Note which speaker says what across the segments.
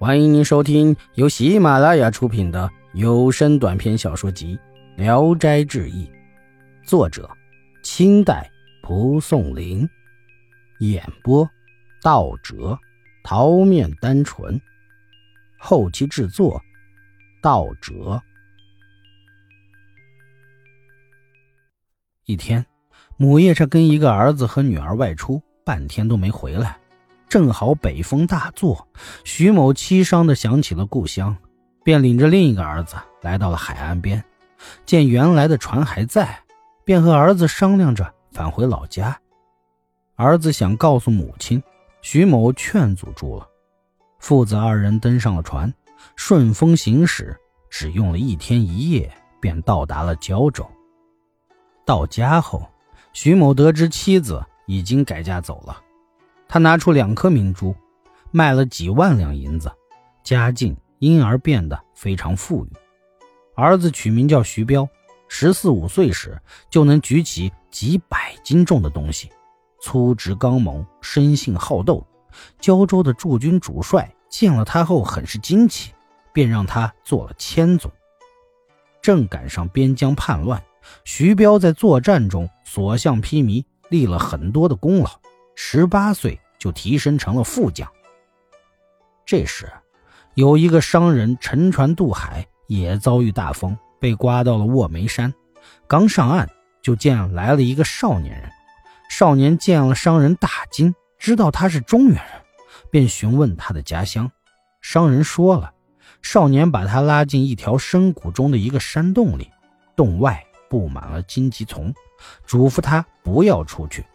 Speaker 1: 欢迎您收听由喜马拉雅出品的有声短篇小说集《聊斋志异》，作者：清代蒲松龄，演播：道哲、桃面单纯，后期制作：道哲。一天，母夜叉跟一个儿子和女儿外出，半天都没回来。正好北风大作，徐某凄伤的想起了故乡，便领着另一个儿子来到了海岸边，见原来的船还在，便和儿子商量着返回老家。儿子想告诉母亲，徐某劝阻住了。父子二人登上了船，顺风行驶，只用了一天一夜，便到达了胶州。到家后，徐某得知妻子已经改嫁走了。他拿出两颗明珠，卖了几万两银子，家境因而变得非常富裕。儿子取名叫徐彪，十四五岁时就能举起几百斤重的东西，粗直刚猛，生性好斗。胶州的驻军主帅见了他后很是惊奇，便让他做了千总。正赶上边疆叛乱，徐彪在作战中所向披靡，立了很多的功劳。十八岁就提升成了副将。这时，有一个商人乘船渡海，也遭遇大风，被刮到了卧眉山。刚上岸，就见来了一个少年人。少年见了商人，大惊，知道他是中原人，便询问他的家乡。商人说了，少年把他拉进一条深谷中的一个山洞里，洞外布满了荆棘丛，嘱咐他不要出去。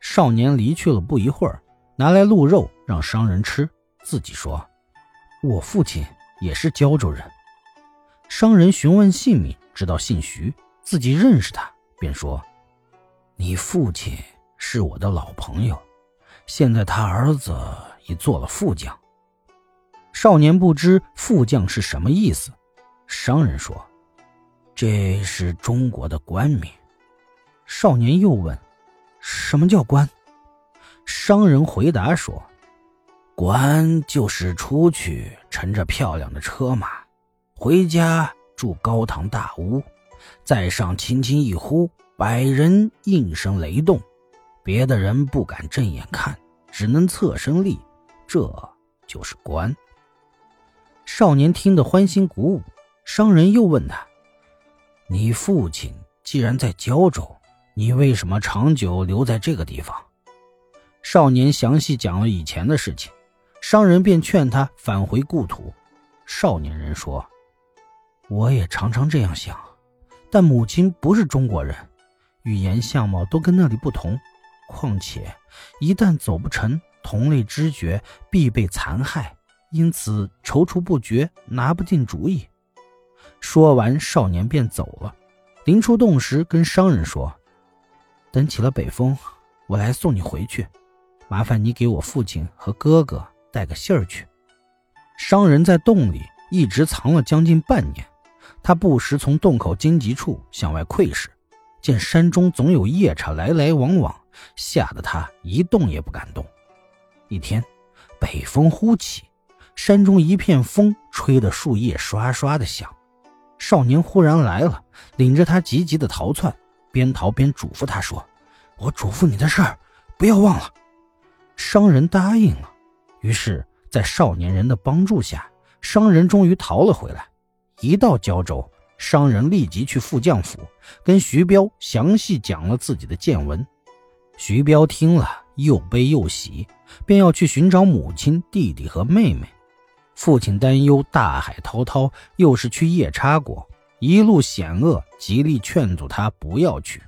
Speaker 1: 少年离去了不一会儿，拿来鹿肉让商人吃，自己说：“我父亲也是胶州人。”商人询问姓名，知道姓徐，自己认识他，便说：“你父亲是我的老朋友，现在他儿子已做了副将。”少年不知副将是什么意思，商人说：“这是中国的官名。”少年又问。什么叫官？商人回答说：“官就是出去乘着漂亮的车马，回家住高堂大屋，在上轻轻一呼，百人应声雷动，别的人不敢正眼看，只能侧身立，这就是官。”少年听得欢欣鼓舞。商人又问他：“你父亲既然在胶州？”你为什么长久留在这个地方？少年详细讲了以前的事情，商人便劝他返回故土。少年人说：“我也常常这样想，但母亲不是中国人，语言相貌都跟那里不同。况且一旦走不成，同类知觉必被残害，因此踌躇不决，拿不定主意。”说完，少年便走了。临出洞时，跟商人说。等起了北风，我来送你回去。麻烦你给我父亲和哥哥带个信儿去。商人在洞里一直藏了将近半年，他不时从洞口荆棘处向外窥视，见山中总有夜叉来来往往，吓得他一动也不敢动。一天，北风忽起，山中一片风吹得树叶刷刷的响。少年忽然来了，领着他急急的逃窜。边逃边嘱咐他说：“我嘱咐你的事儿，不要忘了。”商人答应了。于是，在少年人的帮助下，商人终于逃了回来。一到胶州，商人立即去副将府，跟徐彪详细讲了自己的见闻。徐彪听了，又悲又喜，便要去寻找母亲、弟弟和妹妹。父亲担忧大海滔滔，又是去夜叉国。一路险恶，极力劝阻他不要去。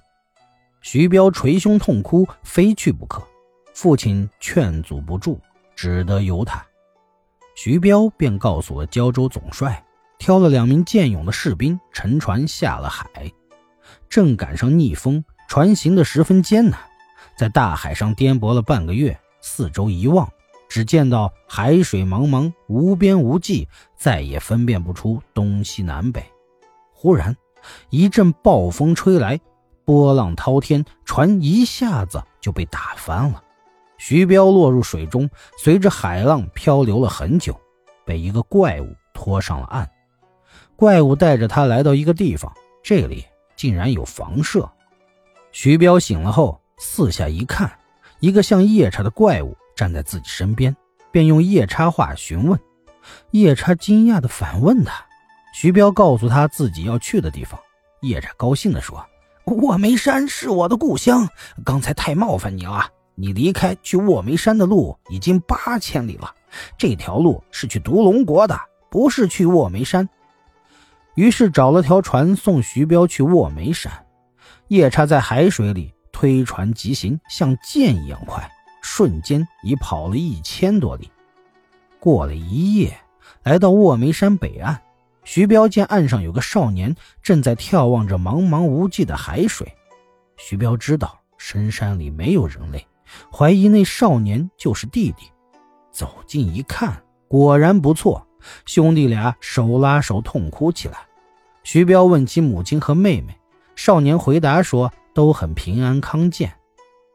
Speaker 1: 徐彪捶胸痛哭，非去不可。父亲劝阻不住，只得由他。徐彪便告诉了胶州总帅，挑了两名健勇的士兵，乘船下了海。正赶上逆风，船行得十分艰难，在大海上颠簸了半个月。四周一望，只见到海水茫茫，无边无际，再也分辨不出东西南北。忽然，一阵暴风吹来，波浪滔天，船一下子就被打翻了。徐彪落入水中，随着海浪漂流了很久，被一个怪物拖上了岸。怪物带着他来到一个地方，这里竟然有房舍。徐彪醒了后，四下一看，一个像夜叉的怪物站在自己身边，便用夜叉话询问。夜叉惊讶地反问他：“徐彪，告诉他自己要去的地方。”夜叉高兴地说：“卧梅山是我的故乡，刚才太冒犯你了。你离开去卧梅山的路已经八千里了，这条路是去独龙国的，不是去卧梅山。”于是找了条船送徐彪去卧梅山。夜叉在海水里推船疾行，像箭一样快，瞬间已跑了一千多里。过了一夜，来到卧梅山北岸，徐彪见岸上有个少年正在眺望着茫茫无际的海水。徐彪知道深山里没有人类，怀疑那少年就是弟弟。走近一看，果然不错，兄弟俩手拉手痛哭起来。徐彪问起母亲和妹妹。少年回答说：“都很平安康健。”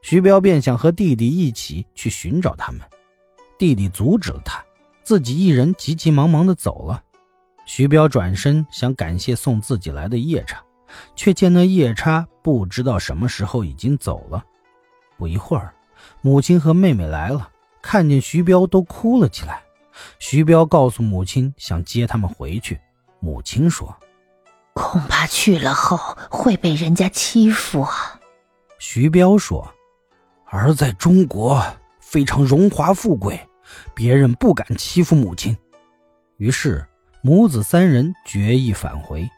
Speaker 1: 徐彪便想和弟弟一起去寻找他们，弟弟阻止了他，自己一人急急忙忙地走了。徐彪转身想感谢送自己来的夜叉，却见那夜叉不知道什么时候已经走了。不一会儿，母亲和妹妹来了，看见徐彪都哭了起来。徐彪告诉母亲想接他们回去，母亲说。
Speaker 2: 恐怕去了后会被人家欺负啊！
Speaker 1: 徐彪说：“儿在中国非常荣华富贵，别人不敢欺负母亲。”于是母子三人决意返回，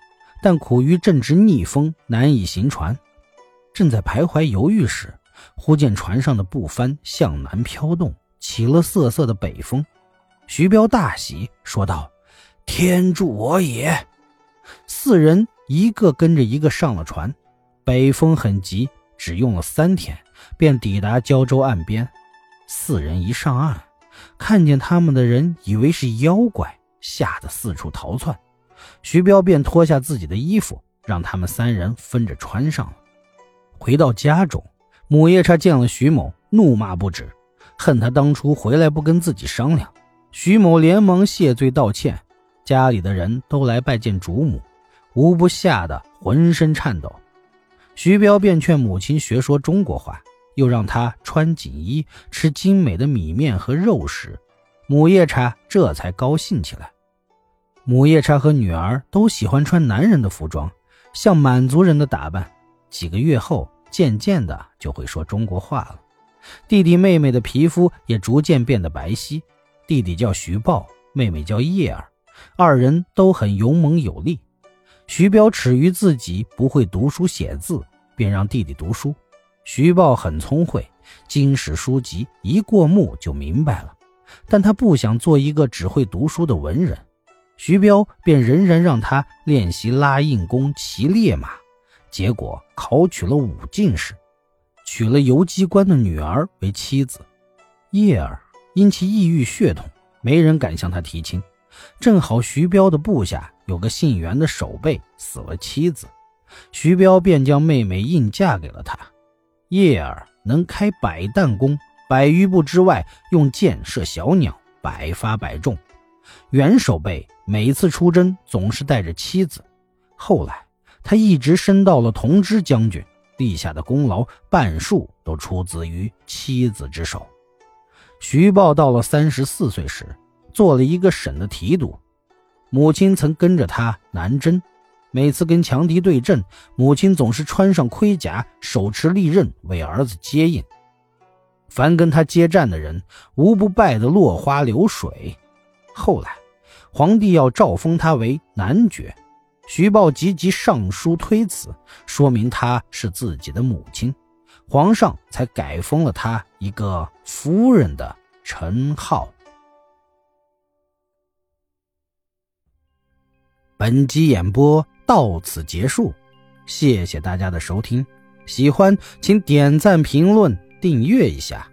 Speaker 1: 但苦于正值逆风，难以行船。正在徘徊犹豫时，忽见船上的布帆向南飘动，起了瑟瑟的北风。徐彪大喜，说道：“天助我也！”四人一个跟着一个上了船，北风很急，只用了三天便抵达胶州岸边。四人一上岸，看见他们的人以为是妖怪，吓得四处逃窜。徐彪便脱下自己的衣服，让他们三人分着穿上了。回到家中，母夜叉见了徐某，怒骂不止，恨他当初回来不跟自己商量。徐某连忙谢罪道歉。家里的人都来拜见主母，无不吓得浑身颤抖。徐彪便劝母亲学说中国话，又让她穿锦衣，吃精美的米面和肉食。母夜叉这才高兴起来。母夜叉和女儿都喜欢穿男人的服装，像满族人的打扮。几个月后，渐渐的就会说中国话了。弟弟妹妹的皮肤也逐渐变得白皙。弟弟叫徐豹，妹妹叫叶儿。二人都很勇猛有力。徐彪耻于自己不会读书写字，便让弟弟读书。徐豹很聪慧，经史书籍一过目就明白了。但他不想做一个只会读书的文人，徐彪便仍然让他练习拉硬弓、骑烈马。结果考取了武进士，娶了游击官的女儿为妻子。叶儿因其异域血统，没人敢向他提亲。正好徐彪的部下有个姓袁的守备死了妻子，徐彪便将妹妹硬嫁给了他。叶儿能开百弹弓，百余步之外用箭射小鸟，百发百中。袁守备每次出征总是带着妻子，后来他一直升到了同知将军，立下的功劳半数都出自于妻子之手。徐豹到了三十四岁时。做了一个省的提督，母亲曾跟着他南征，每次跟强敌对阵，母亲总是穿上盔甲，手持利刃为儿子接应。凡跟他接战的人，无不败得落花流水。后来，皇帝要诏封他为男爵，徐豹急急上书推辞，说明他是自己的母亲，皇上才改封了他一个夫人的称号。本集演播到此结束，谢谢大家的收听。喜欢请点赞、评论、订阅一下。